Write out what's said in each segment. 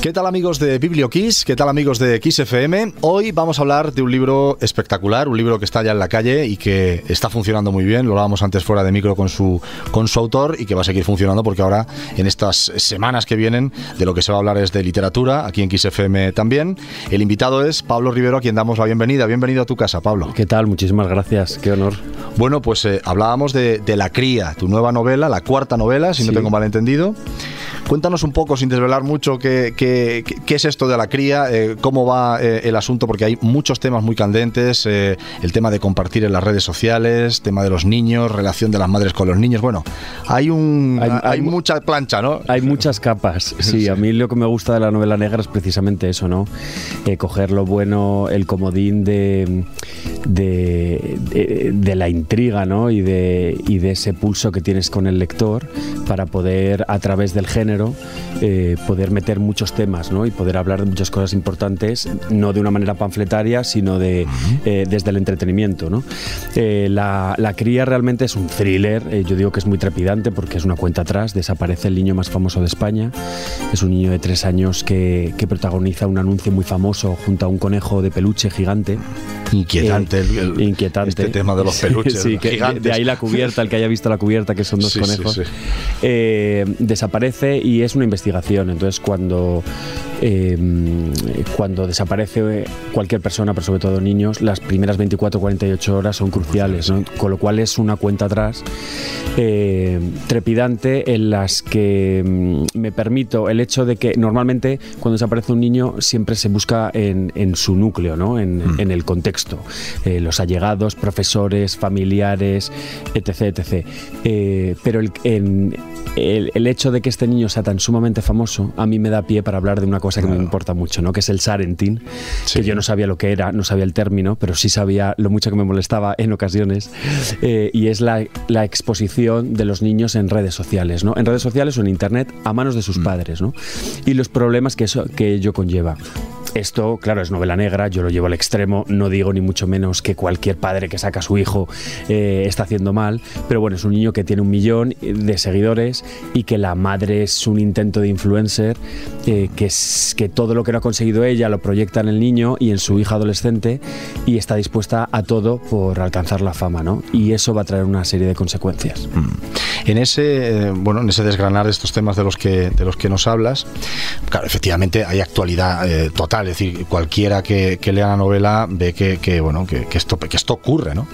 ¿Qué tal amigos de BiblioKiss? ¿Qué tal amigos de FM? Hoy vamos a hablar de un libro espectacular, un libro que está ya en la calle y que está funcionando muy bien. Lo hablábamos antes fuera de micro con su, con su autor y que va a seguir funcionando porque ahora en estas semanas que vienen de lo que se va a hablar es de literatura, aquí en FM también. El invitado es Pablo Rivero, a quien damos la bienvenida. Bienvenido a tu casa, Pablo. ¿Qué tal? Muchísimas gracias, qué honor. Bueno, pues eh, hablábamos de, La Cría, tu nueva novela, la cuarta novela, si no tengo mal entendido. Cuéntanos un poco, sin desvelar mucho, qué, qué, es esto de la cría, eh, cómo va eh, el asunto, porque hay muchos temas muy candentes, eh, el tema de compartir en las redes sociales, tema de los niños, relación de las madres con los niños. Bueno, hay, un, hay, mucha plancha, ¿no? Hay muchas capas. Sí, a mí lo que me gusta de la novela negra es precisamente eso, ¿no? coger lo bueno, el comodín de, de, la intriga, ¿no? Y de, y de ese pulso que tienes con el lector para poder, a través del género, eh, poder meter muchos temas ¿no? y poder hablar de muchas cosas importantes, no de una manera panfletaria, sino de, eh, desde el entretenimiento. ¿no? Eh, la, la, cría realmente es un thriller, yo digo que es muy trepidante porque es una cuenta atrás, desaparece el niño más famoso de España, es un niño de tres años que, que protagoniza un anuncio muy famoso junto a un conejo de peluche gigante. Inquietante, el, inquietante. este tema de los peluches. sí, de, ahí la cubierta, el que haya visto la cubierta, que son dos conejos, desaparece y es una investigación. Entonces, cuando Em, cuando desaparece cualquier persona, pero sobre todo niños, las primeras 24-48 horas son cruciales, con lo cual es una cuenta atrás em, trepidante en las que mm, me permito el hecho de que normalmente cuando desaparece un niño siempre se busca en, su núcleo, ¿no? en, mm. el contexto, eh, los allegados, profesores, familiares, etc. etc. Eh, pero el, el, el hecho de que este niño sea tan sumamente famoso a mí me da pie para hablar de una cosa cosa que me importa mucho, ¿no? que es el Sarentin, que yo no sabía lo que era, no sabía el término, pero sí sabía lo mucho que me molestaba en ocasiones, eh, y es la, la, exposición de los niños en redes sociales, ¿no? en redes sociales o en Internet a manos de sus mm. padres, ¿no? y los problemas que, eso, que ello conlleva. Esto, claro, es novela negra, yo lo llevo al extremo, no digo ni mucho menos que cualquier padre que saca a su hijo eh, está haciendo mal, pero bueno, es un niño que tiene un millón de seguidores y que la madre es un intento de influencer, eh, que, es, que todo lo que no ha conseguido ella lo proyecta en el niño y en su hija adolescente y está dispuesta a todo por alcanzar la fama, ¿no? Y eso va a traer una serie de consecuencias. Mm. En ese, eh, bueno, en ese desgranar de estos temas de los que, de los que nos hablas, claro, efectivamente hay actualidad total es decir, cualquiera que, lea la novela ve que, bueno, que, esto, que esto ocurre, ¿no?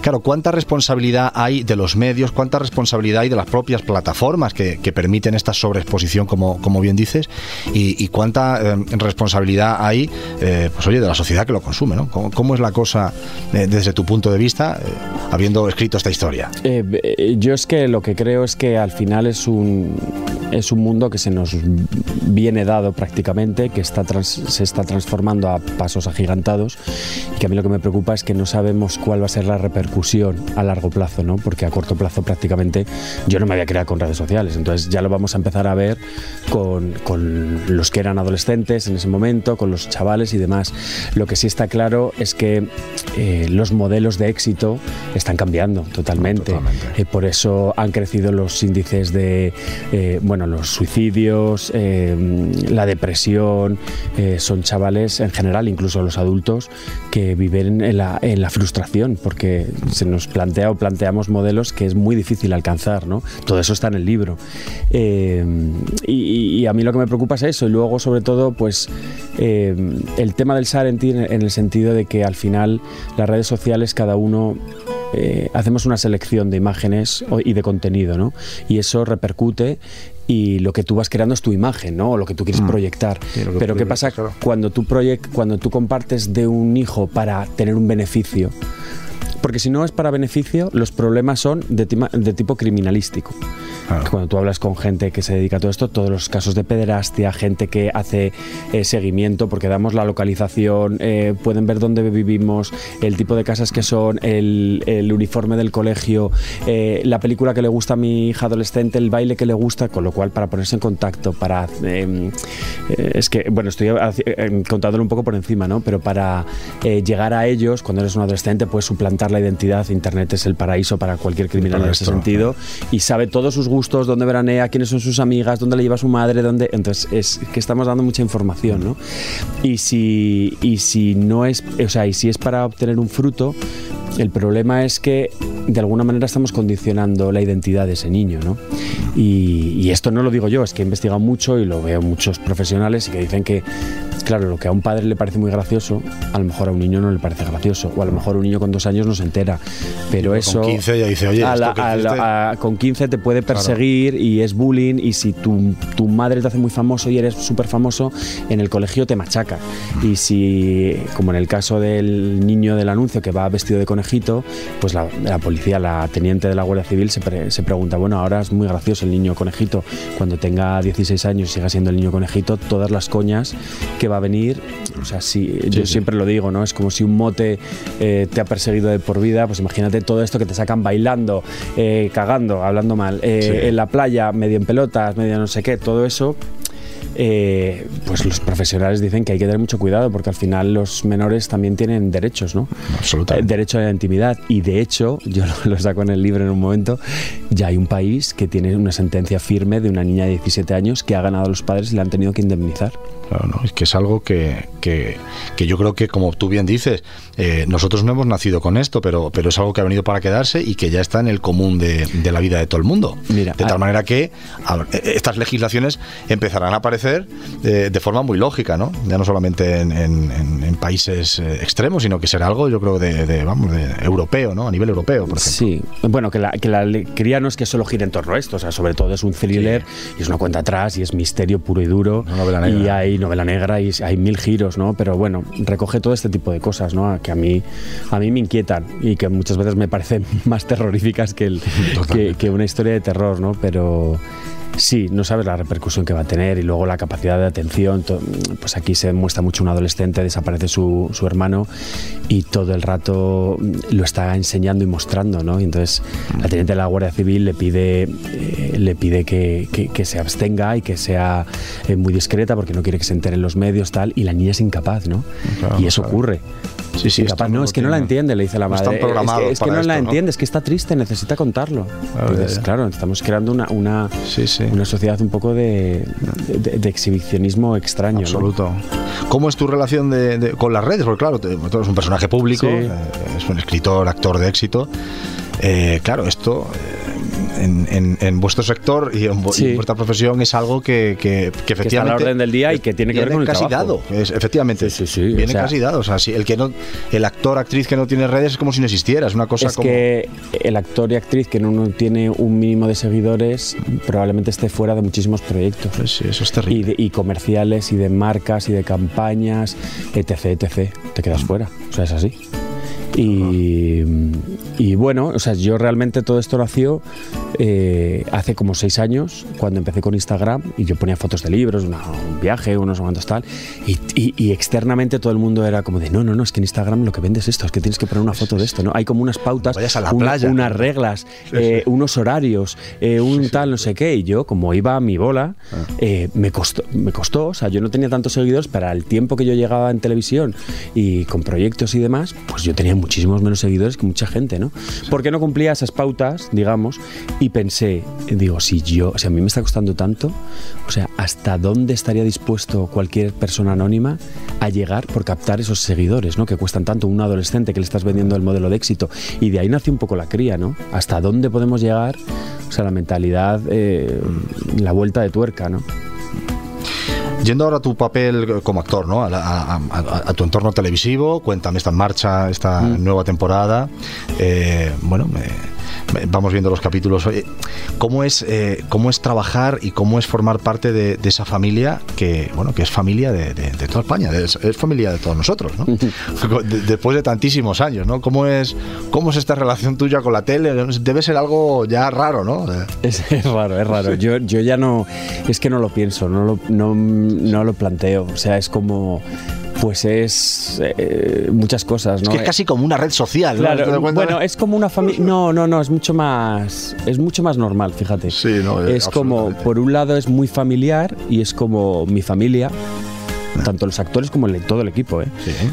Claro, ¿cuánta responsabilidad hay de los medios, cuánta responsabilidad hay de las propias plataformas que, permiten esta sobreexposición, como, como bien dices, y, cuánta eh, responsabilidad hay, eh, pues oye, de la sociedad que lo consume, ¿no? ¿Cómo, es la cosa eh, desde tu punto de vista, habiendo escrito esta historia? yo es que lo que creo es que al final es un, es un mundo que se nos viene dado prácticamente, que está se está transformando a pasos agigantados y que a mí lo que me preocupa es que no sabemos cuál va a ser la repercusión a largo plazo, ¿no? porque a corto plazo prácticamente yo no me había creado con redes sociales, entonces ya lo vamos a empezar a ver con, con los que eran adolescentes en ese momento, con los chavales y demás. Lo que sí está claro es que eh, los modelos de éxito están cambiando totalmente. Eh, por eso han crecido los índices de, eh, bueno, los suicidios, la depresión, son chavales en general, incluso los adultos, que viven en la, frustración, porque se nos plantea o planteamos modelos que es muy difícil alcanzar, ¿no? Todo eso está en el libro. Eh, y, a mí lo que me preocupa es eso, y luego sobre todo, pues eh, el tema del Sarentin en el sentido de que al final las redes sociales cada uno eh, hacemos una selección de imágenes y de contenido, ¿no? Y eso repercute y lo que tú vas creando es tu imagen, ¿no? O lo que tú quieres mm. proyectar. Pero ¿qué pasa cuando tú cuando tú compartes de un hijo para tener un beneficio? Porque si no es para beneficio, los problemas son de, de tipo criminalístico. Cuando tú hablas con gente que se dedica a todo esto, todos los casos de pederastia, gente que hace eh, seguimiento, porque damos la localización, eh, pueden ver dónde vivimos, el tipo de casas que son, el, uniforme del colegio, eh, la película que le gusta a mi hija adolescente, el baile que le gusta, con lo cual para ponerse en contacto, para em, eh, es que, bueno, estoy eh, contándolo un poco por encima, ¿no? Pero para llegar a ellos, cuando eres un adolescente, puedes suplantar la identidad. Internet es el paraíso para cualquier criminal en ese sentido. Y sabe todos sus gustos, dónde veranea, quiénes son sus amigas, dónde le lleva su madre, dónde. Entonces, es que estamos dando mucha información, ¿no? Y si, y si no es, o sea, y si es para obtener un fruto, el problema es que de alguna manera estamos condicionando la identidad de ese niño, ¿no? Y, esto no lo digo yo, es que he investigado mucho y lo veo muchos profesionales y que dicen que, claro, lo que a un padre le parece muy gracioso, a lo mejor a un niño no le parece gracioso, o a lo mejor un niño con dos años no se entera, pero eso... Con 15 ya dice, oye, con 15 te puede perseguir y es bullying y si tu, tu madre te hace muy famoso y eres súper famoso, en el colegio te machaca. Y si, como en el caso del niño del anuncio que va vestido de conejito, pues la, la policía, la teniente de la Guardia Civil se, se pregunta, bueno, ahora es muy gracioso el niño conejito, cuando tenga 16 años y siga siendo el niño conejito, todas las coñas que va a venir, o sea, si, yo siempre lo digo, ¿no? Es como si un mote eh, te ha perseguido de por vida, pues imagínate todo esto que te sacan bailando, eh, cagando, hablando mal, eh, en la playa, medio en pelotas, medio no sé qué, todo eso eh, pues los profesionales dicen que hay que tener mucho cuidado porque al final los menores también tienen derechos, ¿no? Absolutamente. Eh, derecho a la intimidad. Y de hecho, yo lo, saco en el libro en un momento, ya hay un país que tiene una sentencia firme de una niña de 17 años que ha ganado a los padres y le han tenido que indemnizar. Claro, no, es que es algo que, que, que, yo creo que, como tú bien dices, eh, nosotros no hemos nacido con esto, pero, pero es algo que ha venido para quedarse y que ya está en el común de, de la vida de todo el mundo. Mira, de tal manera que estas legislaciones empezarán a aparecer de, forma muy lógica, ¿no? Ya no solamente en, países eh, extremos, sino que será algo, yo creo, de, vamos, de europeo, ¿no? A nivel europeo, por ejemplo. Sí, bueno, que la, que la alegría no es que solo gire en torno a esto, o sea, sobre todo es un thriller y es una cuenta atrás y es misterio puro y duro. Y hay novela negra y hay mil giros, ¿no? Pero bueno, recoge todo este tipo de cosas, ¿no? Que a mí, a mí me inquietan y que muchas veces me parecen más terroríficas que, el, que, que una historia de terror, ¿no? Pero Sí, no sabes la repercusión que va a tener y luego la capacidad de atención. Pues aquí se muestra mucho un adolescente, desaparece su, su, hermano y todo el rato lo está enseñando y mostrando, ¿no? Y entonces la teniente de la Guardia Civil le pide, eh, le pide que, que, se abstenga y que sea eh, muy discreta porque no quiere que se enteren los medios, tal, y la niña es incapaz, ¿no? y eso ocurre. Sí, sí, capaz, no, es que no la entiende, le dice la madre. es que, no la entiende, es que está triste, necesita contarlo. Entonces, claro, estamos creando una, una, una sociedad un poco de, de, exhibicionismo extraño. Absoluto. ¿Cómo es tu relación de, con las redes? Porque claro, tú eres un personaje público, eh, es un escritor, actor de éxito. Eh, claro, esto en, vuestro sector y en, vuestra profesión es algo que, que, efectivamente. está a la orden del día y que tiene que ver con el casi dado. efectivamente. Sí, sí, viene casi dado. O sea, si el, que no, el actor, actriz que no tiene redes es como si no existiera. Es una cosa es como. que el actor y actriz que no tiene un mínimo de seguidores probablemente esté fuera de muchísimos proyectos. Pues sí, eso es terrible. Y, comerciales y de marcas y de campañas, etc, etc. Te quedas fuera. O sea, es así. Y, y, bueno, o sea, yo realmente todo esto nació eh, hace como seis años, cuando empecé con Instagram, y yo ponía fotos de libros, un viaje, unos momentos tal, y, y, externamente todo el mundo era como de, no, no, no, es que en Instagram lo que vendes es esto, es que tienes que poner una foto de esto, ¿no? Hay como unas pautas, unas reglas, eh, unos horarios, eh, un tal, no sé qué, y yo, como iba a mi bola, ah. me, costó, me costó, o sea, yo no tenía tantos seguidores para el tiempo que yo llegaba en televisión y con proyectos y demás, pues yo tenía muchísimos menos seguidores que mucha gente, ¿no? Porque no cumplía esas pautas, digamos, y pensé, digo, si yo, si a mí me está costando tanto, o sea, ¿hasta dónde estaría dispuesto cualquier persona anónima a llegar por captar esos seguidores, ¿no? Que cuestan tanto un adolescente que le estás vendiendo el modelo de éxito. Y de ahí nace un poco la cría, ¿no? ¿Hasta dónde podemos llegar? O sea, la mentalidad, eh, la vuelta de tuerca, ¿no? Yendo ahora a tu papel como actor, ¿no? A, tu entorno televisivo, cuéntame, está en marcha esta mm. nueva temporada. Eh, bueno, me vamos viendo los capítulos. ¿cómo es, eh, ¿Cómo es trabajar y cómo es formar parte de, esa familia que, bueno, que es familia de, toda España, es, familia de todos nosotros, ¿no? Después de tantísimos años, ¿no? ¿Cómo es, ¿Cómo es esta relación tuya con la tele? Debe ser algo ya raro, ¿no? Es, raro, es raro. Yo, yo ya no, es que no lo pienso, no lo, no, no lo planteo. O sea, es como Pues es eh, muchas cosas, ¿no? Es que es casi como una red social, ¿no? Claro, bueno, es como una familia. No, no, no, es mucho más. Es mucho más normal, fíjate. Sí, no, es como, por un lado, es muy familiar y es como mi familia tanto los actores como el, todo el equipo, ¿eh?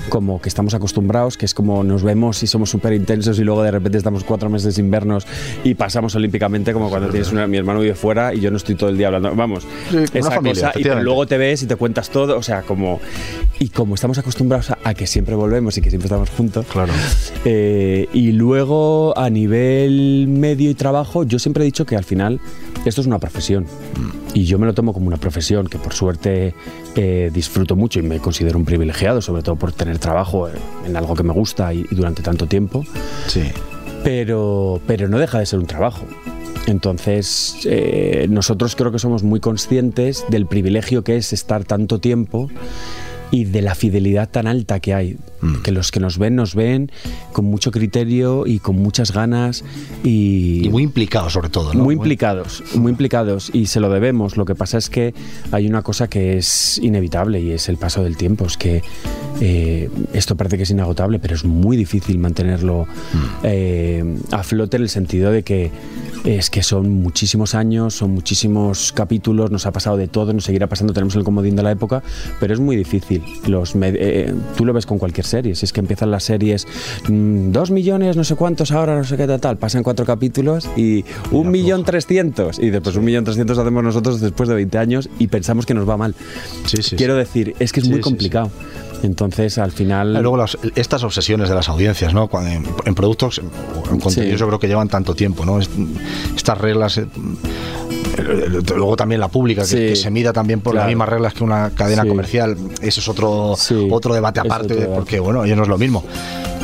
como que estamos acostumbrados, que es como nos vemos y somos súper intensos y luego de repente estamos cuatro meses sin vernos y pasamos olímpicamente como cuando tienes una, mi hermano vive fuera y yo no estoy todo el día hablando, vamos, esa cosa, y luego te ves y te cuentas todo, o sea, como y como estamos acostumbrados a, que siempre volvemos y que siempre estamos juntos, claro. Eh, y luego a nivel medio y trabajo, yo siempre he dicho que al final esto es una profesión mm. Y yo me lo tomo como una profesión que por suerte eh, disfruto mucho y me considero un privilegiado, sobre todo por tener trabajo en algo que me gusta y, durante tanto tiempo. Sí. Pero, pero no deja de ser un trabajo. Entonces, eh, nosotros creo que somos muy conscientes del privilegio que es estar tanto tiempo y de la fidelidad tan alta que hay. Mm. Que los que nos ven, nos ven con mucho criterio y con muchas ganas. Y, muy implicados, sobre todo. Muy implicados, muy implicados. Y se lo debemos. Lo que pasa es que hay una cosa que es inevitable y es el paso del tiempo. Es que eh, esto parece que es inagotable, pero es muy difícil mantenerlo mm. eh, a flote en el sentido de que es que son muchísimos años, son muchísimos capítulos, nos ha pasado de todo, nos seguirá pasando, tenemos el comodín de la época, pero es muy difícil. Los eh, tú lo ves con cualquier serie, si es que empiezan las series, mm, dos millones, no sé cuántos ahora, no sé qué tal, pasan cuatro capítulos y un millón trescientos, y después un millón trescientos hacemos nosotros después de 20 años y pensamos que nos va mal. Sí, Quiero decir, es que es muy complicado. Entonces, al final. Ah, luego, estas obsesiones de las audiencias, ¿no? en, productos, en contenidos, yo creo que llevan tanto tiempo, ¿no? Estas reglas. Eh, eh, luego también la pública, que, se mida también por las mismas reglas que una cadena comercial. Eso es otro, otro debate aparte, porque, bueno, ya no es lo mismo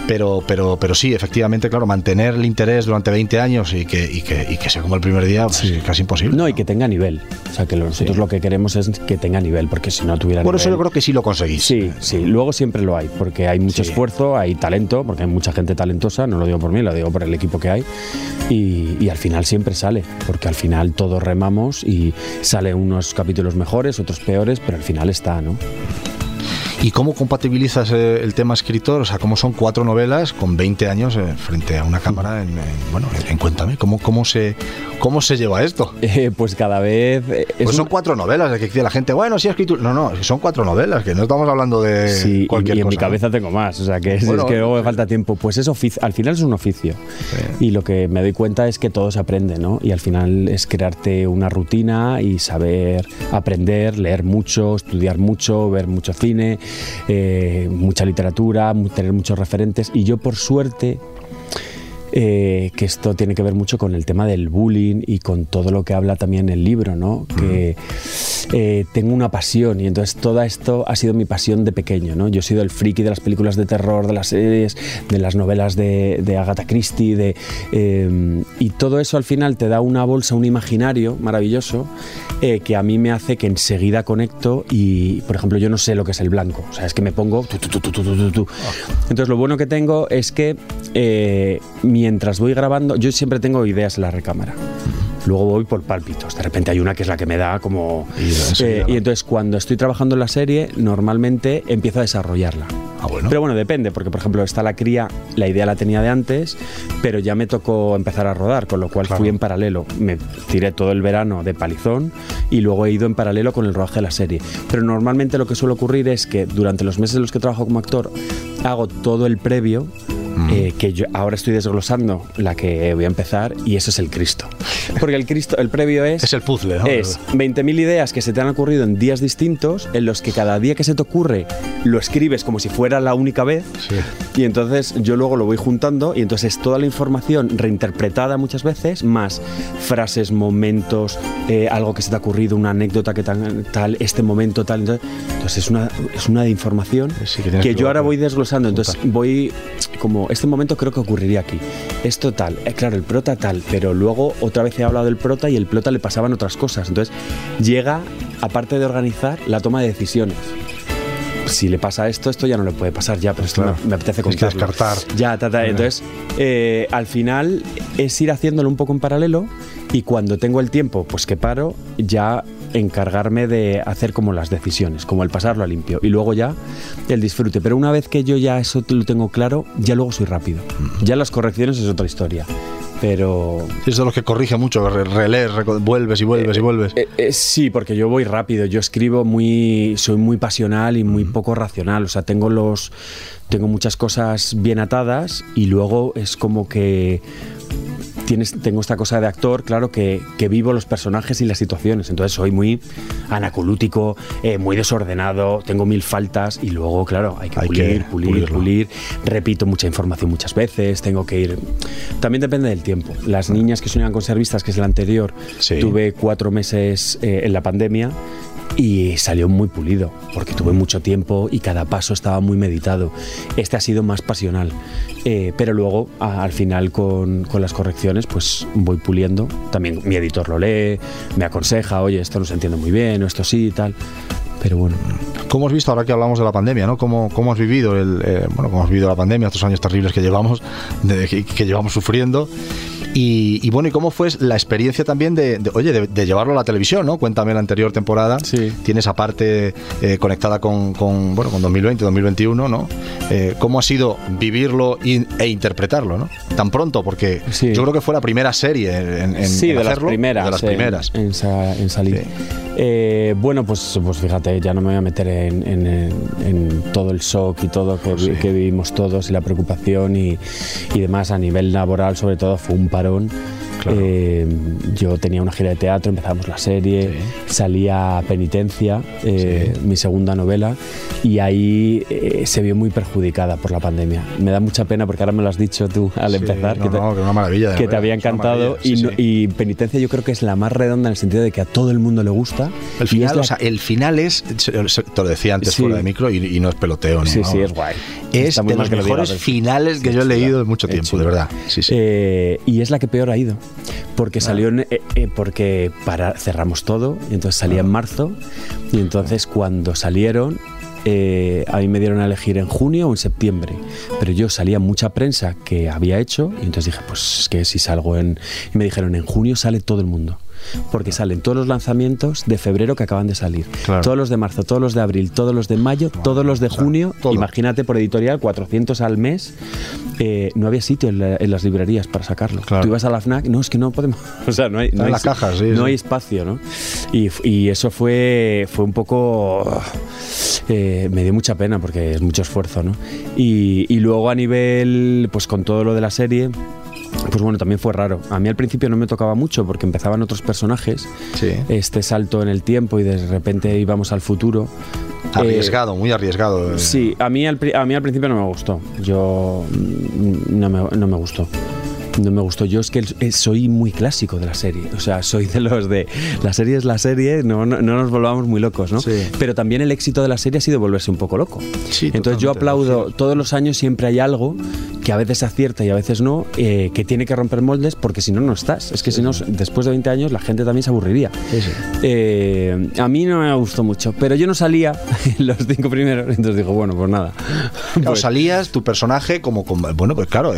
pero, pero, pero sí, efectivamente, claro, mantener el interés durante 20 años y que, y que, y que sea como el primer día, pues es casi imposible. No, y que tenga nivel. O sea, que nosotros lo que queremos es que tenga nivel, porque si no tuviera Por eso yo creo que sí lo conseguís. Sí, sí, luego siempre lo hay, porque hay mucho esfuerzo, hay talento, porque hay mucha gente talentosa, no lo digo por mí, lo digo por el equipo que hay, y, y al final siempre sale, porque al final todos remamos y salen unos capítulos mejores, otros peores, pero al final está, ¿no? ¿Y cómo compatibilizas eh, el tema escritor? O sea, ¿cómo son cuatro novelas con 20 años eh, frente a una cámara? En, bueno, en, cuéntame, ¿cómo, cómo, se, ¿cómo se lleva esto? Eh, pues cada vez... pues son cuatro novelas, que dice la gente, bueno, sí, escrito No, no, son cuatro novelas, que no estamos hablando de sí, cualquier y, en mi cabeza tengo más, o sea, que es, que luego me falta tiempo. Pues es al final es un oficio. Y lo que me doy cuenta es que todo se aprende, ¿no? Y al final es crearte una rutina y saber aprender, leer mucho, estudiar mucho, ver mucho cine, eh, mucha literatura, tener muchos referentes. Y yo por suerte eh, que esto tiene que ver mucho con el tema del bullying y con todo lo que habla también el libro, ¿no? Que eh, tengo una pasión y entonces todo esto ha sido mi pasión de pequeño, ¿no? Yo he sido el friki de las películas de terror, de las series, de las novelas de, de Agatha Christie, de, y todo eso al final te da una bolsa, un imaginario maravilloso eh, que a mí me hace que enseguida conecto y, por ejemplo, yo no sé lo que es el blanco, o sea, es que me pongo... Entonces lo bueno que tengo es que eh, mientras voy grabando, yo siempre tengo ideas en la recámara luego voy por pálpitos. De repente hay una que es la que me da como... Y, eh, y, entonces cuando estoy trabajando en la serie, normalmente empiezo a desarrollarla. Ah, bueno. Pero bueno, depende, porque por ejemplo está la cría, la idea la tenía de antes, pero ya me tocó empezar a rodar, con lo cual fui en paralelo. Me tiré todo el verano de palizón y luego he ido en paralelo con el rodaje de la serie. Pero normalmente lo que suele ocurrir es que durante los meses en los que trabajo como actor, hago todo el previo Mm. Eh, que yo ahora estoy desglosando la que voy a empezar y eso es el Cristo. Porque el Cristo, el previo es... Es el puzzle, ¿no? Es 20.000 ideas que se te han ocurrido en días distintos, en los que cada día que se te ocurre lo escribes como si fuera la única vez. Y entonces yo luego lo voy juntando y entonces es toda la información reinterpretada muchas veces, más frases, momentos, eh, algo que se te ha ocurrido, una anécdota que tal, tal este momento tal. Entonces es una, es una de información que yo ahora voy desglosando. Entonces voy como este momento creo que ocurriría aquí. Esto tal, eh, claro, el prota tal, pero luego otra vez he hablado del prota y el prota le pasaban otras cosas. Entonces llega, aparte de organizar, la toma de decisiones si le pasa esto, esto ya no le puede pasar ya, pero esto me, apetece contarlo. descartar. Ya, entonces, eh, al final es ir haciéndolo un poco en paralelo y cuando tengo el tiempo, pues que paro, ya encargarme de hacer como las decisiones, como el pasarlo a limpio y luego ya el disfrute. Pero una vez que yo ya eso lo tengo claro, ya luego soy rápido. Ya las correcciones es otra historia pero... Es de los que corrige mucho, relees, vuelves y vuelves y vuelves. Eh, eh, sí, porque yo voy rápido, yo escribo muy, soy muy pasional y muy poco racional, o sea, tengo los, tengo muchas cosas bien atadas y luego es como que tengo esta cosa de actor, claro, que, vivo los personajes y las situaciones. Entonces soy muy anacolútico, eh, muy desordenado, tengo mil faltas y luego, claro, hay que pulir, pulir, pulir. Repito mucha información muchas veces, tengo que ir. También depende del tiempo. Las niñas que soñan con ser vistas, que es el anterior, tuve cuatro meses eh, en la pandemia y salió muy pulido, porque tuve mucho tiempo y cada paso estaba muy meditado. Este ha sido más pasional, eh, pero luego al final con, con, las correcciones pues voy puliendo. También mi editor lo lee, me aconseja, oye, esto no se entiende muy bien, o esto sí y tal. Pero bueno. ¿Cómo has visto ahora que hablamos de la pandemia, ¿no? ¿Cómo, cómo has vivido el, eh, bueno, cómo has vivido la pandemia, estos años terribles que llevamos, que llevamos sufriendo? Y, bueno, ¿y cómo fue la experiencia también de, oye, de, llevarlo a la televisión, ¿no? Cuéntame la anterior temporada. Sí. Tienes aparte eh, conectada con, bueno, con 2020, 2021, ¿no? Eh, ¿Cómo ha sido vivirlo e interpretarlo, ¿no? Tan pronto, porque yo creo que fue la primera serie en, en sí, de las primeras. De las primeras. En, salir. Eh, bueno, pues, pues fíjate, ya no me voy a meter en, todo el shock y todo que, que vivimos todos y la preocupación y, y demás a nivel laboral, sobre todo, fue un par eh, yo tenía una gira de teatro, empezamos la serie, salía Penitencia, eh, mi segunda novela, y ahí eh, se vio muy perjudicada por la pandemia. Me da mucha pena porque ahora me lo has dicho tú al empezar, que, te, una maravilla que te había encantado. Y, Penitencia yo creo que es la más redonda en el sentido de que a todo el mundo le gusta. El final, es, el final es, te lo decía antes fuera de micro, y, no es peloteo. sí, sí, es guay. Es de los mejores finales que yo he leído en mucho tiempo, de verdad. y es la que peor ha ido porque salió eh, eh, porque para cerramos todo y entonces salía en marzo y entonces cuando salieron eh, a mí me dieron a elegir en junio o en septiembre, pero yo salía mucha prensa que había hecho y entonces dije, pues es que si salgo en... Y me dijeron, en junio sale todo el mundo porque salen todos los lanzamientos de febrero que acaban de salir. Todos los de marzo, todos los de abril, todos los de mayo, todos los de junio. Imagínate por editorial, 400 al mes. Eh, no había sitio en, las librerías para sacarlo. Tú ibas a la FNAC, no, es que no podemos. O sea, no hay, no hay, espacio, ¿no? Y, eso fue, fue un poco. Eh, me dio mucha pena porque es mucho esfuerzo, ¿no? Y, y luego a nivel, pues con todo lo de la serie pues bueno, también fue raro. A mí al principio no me tocaba mucho porque empezaban otros personajes. Este salto en el tiempo y de repente íbamos al futuro. Arriesgado, muy arriesgado. Eh. Sí, a mí, al, a mí al principio no me gustó. Yo mm, no me, no me gustó no me gustó. Yo es que soy muy clásico de la serie. O sea, soy de los de la serie es la serie, no, no, nos volvamos muy locos, ¿no? Pero también el éxito de la serie ha sido volverse un poco loco. Entonces yo aplaudo, todos los años siempre hay algo que a veces acierta y a veces no, eh, que tiene que romper moldes porque si no, no estás. Es que si no, después de 20 años la gente también se aburriría. Eh, a mí no me gustó mucho, pero yo no salía los cinco primeros, entonces digo, bueno, pues nada. Pues salías tu personaje como, como bueno, pues claro,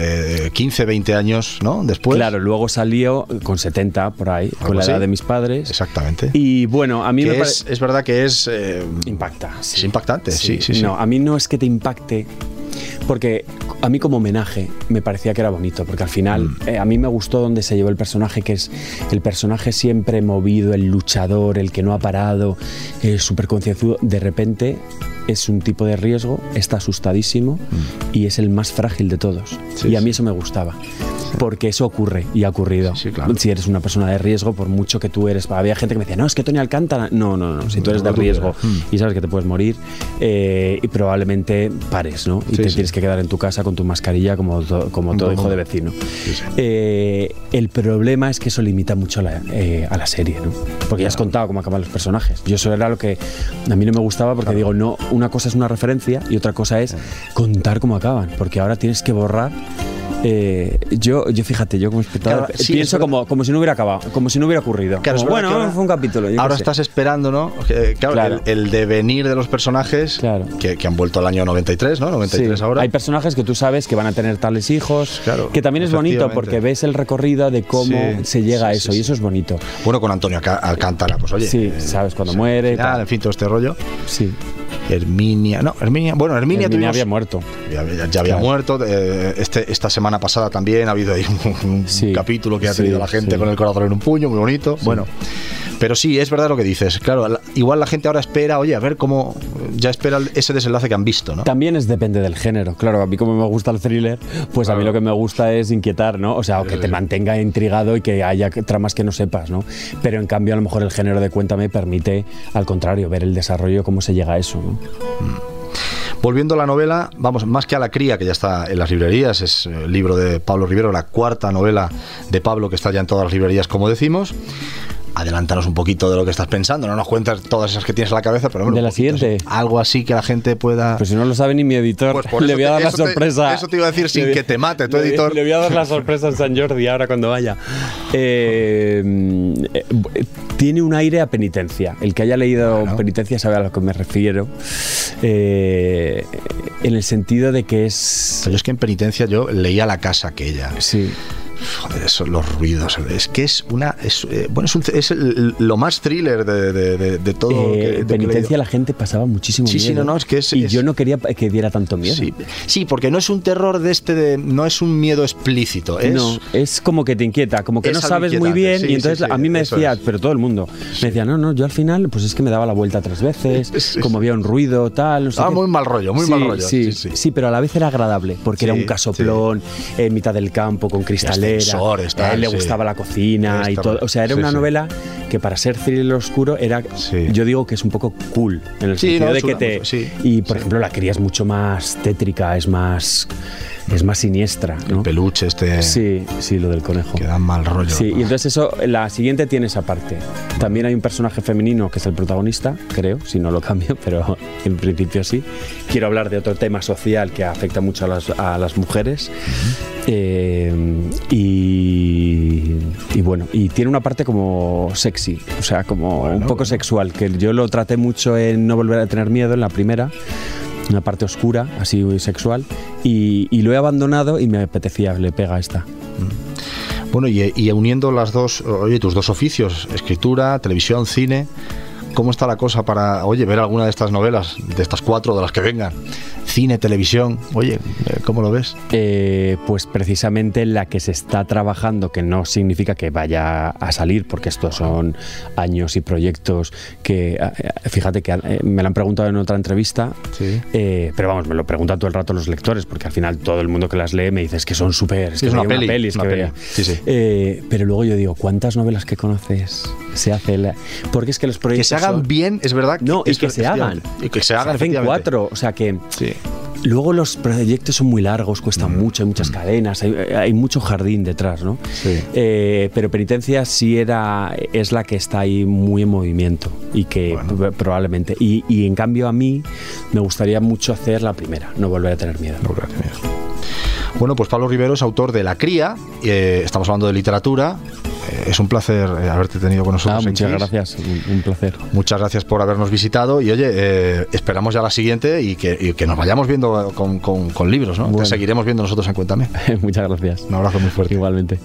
15, eh, 20 años ¿no? Después. Claro, luego salió con 70 por ahí, con la edad de mis padres. Exactamente. Y bueno, a mí me es, es verdad que es. Eh, Impacta. Es impactante, sí. sí, sí, No, a mí no es que te impacte porque a mí como homenaje me parecía que era bonito, porque al final mm. eh, a mí me gustó donde se llevó el personaje, que es el personaje siempre movido, el luchador, el que no ha parado, eh, súper concienzudo, de repente es un tipo de riesgo, está asustadísimo mm. y es el más frágil de todos. y a mí eso me gustaba porque eso ocurre y ha ocurrido. Si eres una persona de riesgo, por mucho que tú eres. Había gente que me decía, no, es que Tony Alcántara. No, no, no. Si tú eres de riesgo mm. y sabes que te puedes morir, eh, y probablemente pares, ¿no? Y te tienes que quedar en tu casa con tu mascarilla como, como todo hijo de vecino. Eh, el problema es que eso limita mucho eh, a la serie, ¿no? Porque ya has contado cómo acaban los personajes. Yo eso era lo que a mí no me gustaba porque digo, no, una cosa es una referencia y otra cosa es contar cómo acaban. Porque ahora tienes que borrar Eh, yo, yo fíjate, yo como espectador Claro, sí, pienso como, como si no hubiera acabado, como si no hubiera ocurrido. Claro, Como, bueno, ahora- fue un capítulo. yo Ahora estás esperando, ¿no? Claro, Claro. El, el devenir de los personajes Claro. que, que han vuelto al año 93, ¿no? 93 Sí, ahora. Hay personajes que tú sabes que van a tener tales hijos, Claro, que también es bonito porque ves el recorrido de cómo Sí, se llega a eso y eso es bonito. Bueno, con Antonio Alcántara, pues oye. Sí, sabes cuando muere, final, en fin, todo este rollo. Sí, Herminia, no, Herminia, bueno, Herminia, Herminia tuvimos- había muerto. ya, ya- ya había Claro. muerto. eh, este, esta semana pasada también ha habido ahí un, un Sí, capítulo que ha sí, tenido la gente sí. con el corazón en un puño, muy bonito. Bueno, pero sí, es verdad lo que dices. Claro, la- igual la gente ahora espera, oye, a ver cómo. Ya espera ese desenlace que han visto, ¿no? También es depende del género. Claro, a mí como me gusta el thriller, pues a mí lo que me gusta es inquietar, ¿no? O sea, o que te mantenga intrigado y que haya tramas que no sepas, ¿no? Pero en cambio a lo mejor el género de Cuéntame permite, al contrario, ver el desarrollo, cómo se llega a eso, ¿no? Volviendo a la novela, vamos, más que a la cría, que ya está en las librerías, es el libro de Pablo Rivero, la cuarta novela de Pablo que está ya en todas las librerías, como decimos. Adelántanos un poquito de lo que estás pensando, no nos cuentas todas esas que tienes en la cabeza, pero bueno, De la poquito, siguiente. Algo así que la gente pueda. Pues si no lo sabe ni mi editor, Pues por le voy a te- dar la eso te- sorpresa. eso te iba a decir sin Le que te mate tu le- editor. Le voy a dar la sorpresa en San Jordi ahora cuando vaya. Eh, eh, tiene un aire a penitencia. El que haya leído Bueno. penitencia sabe a lo que me refiero. Eh, en el sentido de que es. Yo es que en penitencia yo leía la casa aquella. Sí. Joder, eso, los ruidos. Es que es una. Es, eh, bueno, es, un- es el- lo más thriller de, de- de- de todo. Eh, que penitencia la gente pasaba muchísimo Sí, sí, miedo. no, no, es que es- y es- yo no quería que diera tanto miedo. Sí, sí, porque no es un terror de este. de- no es un miedo explícito. Es, no, es como que te inquieta, como que no sabes muy bien. sí, y entonces sí, sí, a mí me decía, pero todo el mundo, me decía, no, no, yo al final, pues es que me daba la vuelta tres veces, Sí, como sí. había un ruido, tal. No sé Ah, qué. muy mal rollo, muy Sí, mal rollo. Sí, Sí, sí, sí. pero a la vez era agradable, porque era Sí, un casoplón en mitad del campo con a él le sí. gustaba la cocina y todo. O sea, era sí, una sí. novela que para ser thriller oscuro era, Sí. yo digo que es un poco cool, en el Sí, sentido no, de que una- te... sí, y por sí. ejemplo, la cría es mucho más tétrica, es más, es más siniestra. El ¿no? peluche este. Sí, sí, lo del conejo. Que da mal rollo. Sí, y entonces eso, la siguiente tiene esa parte. También hay un personaje femenino que es el protagonista, creo, si no lo cambio, pero en principio sí. Quiero hablar de otro tema social que afecta mucho a las, a las mujeres. Eh, y, y bueno, y tiene una parte como sexy, o sea, como un poco sexual, que yo lo traté mucho en No Volver a Tener Miedo, en la primera. Una parte oscura, así sexual, y, lo he abandonado y me apetecía, le pega esta. Bueno, y, y uniendo las dos, oye, tus dos oficios, escritura, televisión, cine, ¿cómo está la cosa para, oye, ver alguna de estas novelas, de estas cuatro, de las que vengan? Cine, televisión, oye, eh, ¿cómo lo ves? Eh, pues precisamente la que se está trabajando, que no significa que vaya a salir, porque estos son años y proyectos que, eh, fíjate que me lo han preguntado en otra entrevista, Sí. eh, pero vamos, me lo preguntan todo el rato los lectores, porque al final todo el mundo que las lee me dice es que son súper, es Sí, que es una peli, es una que peli. veía". Sí, sí. Eh, pero luego yo digo, ¿cuántas novelas que conoces se hace? la-?" Porque es que los Que proyectos se hagan son- bien, es verdad. No, y es que se hagan. Y que se hagan, hacen efectivamente. cuatro, o sea que Sí. Luego los proyectos son muy largos, cuestan Mm. mucho, hay muchas cadenas, hay, hay mucho jardín detrás, ¿no? Sí. Eh, pero Penitencia sí era, es la que está ahí muy en movimiento y que Bueno. probablemente. Y, y en cambio a mí me gustaría mucho hacer la primera, no volver a tener miedo. No, gracias, mira. Bueno, pues Pablo Rivero es autor de La Cría, eh, estamos hablando de literatura. Eh, es un placer eh, haberte tenido con nosotros. Ah, muchas gracias, un, un placer. Muchas gracias por habernos visitado y oye, eh, esperamos ya la siguiente y que, y que nos vayamos viendo con, con- con libros, ¿no? Bueno. Te seguiremos viendo nosotros en Cuéntame. muchas gracias. Un abrazo muy fuerte. Igualmente.